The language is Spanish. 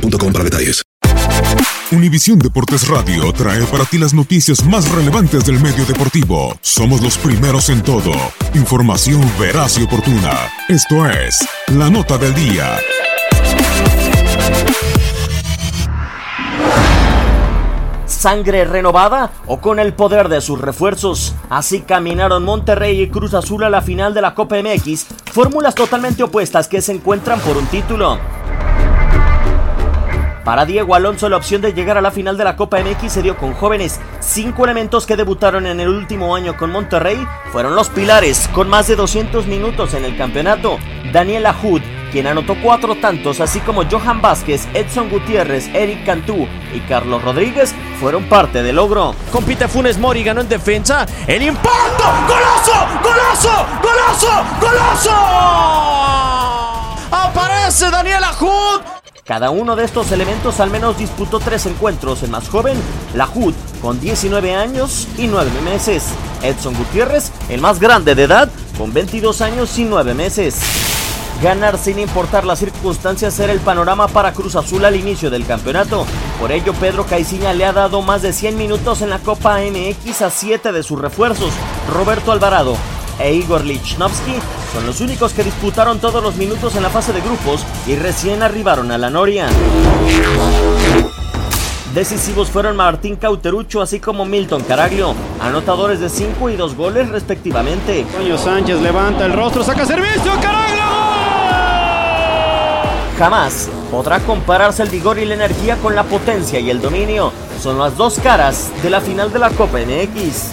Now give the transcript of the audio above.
boostmobile.com para detalles. Univisión Deportes Radio trae para ti las noticias más relevantes del medio deportivo. Somos los primeros en todo. Información veraz y oportuna. Esto es La Nota del Día. sangre renovada o con el poder de sus refuerzos. Así caminaron Monterrey y Cruz Azul a la final de la Copa MX, fórmulas totalmente opuestas que se encuentran por un título. Para Diego Alonso la opción de llegar a la final de la Copa MX se dio con jóvenes. Cinco elementos que debutaron en el último año con Monterrey fueron los pilares, con más de 200 minutos en el campeonato. Daniel Ahud, quien anotó cuatro tantos, así como Johan Vázquez, Edson Gutiérrez, Eric Cantú y Carlos Rodríguez, fueron parte del logro. Compite Funes Mori, ganó en defensa. ¡El impacto! ¡Golazo! ¡Golazo! ¡Golazo! ¡Golazo! ¡Aparece Daniel Ahud! Cada uno de estos elementos al menos disputó tres encuentros. El más joven, la HUD, con 19 años y 9 meses. Edson Gutiérrez, el más grande de edad, con 22 años y 9 meses. Ganar sin importar las circunstancias era el panorama para Cruz Azul al inicio del campeonato. Por ello, Pedro Caiciña le ha dado más de 100 minutos en la Copa MX a 7 de sus refuerzos. Roberto Alvarado, e Igor Lichnowsky son los únicos que disputaron todos los minutos en la fase de grupos y recién arribaron a la Noria. Decisivos fueron Martín Cauterucho así como Milton Caraglio, anotadores de 5 y 2 goles respectivamente. Toño Sánchez levanta el rostro, saca servicio, Caraglio. Jamás podrá compararse el vigor y la energía con la potencia y el dominio. Son las dos caras de la final de la Copa MX.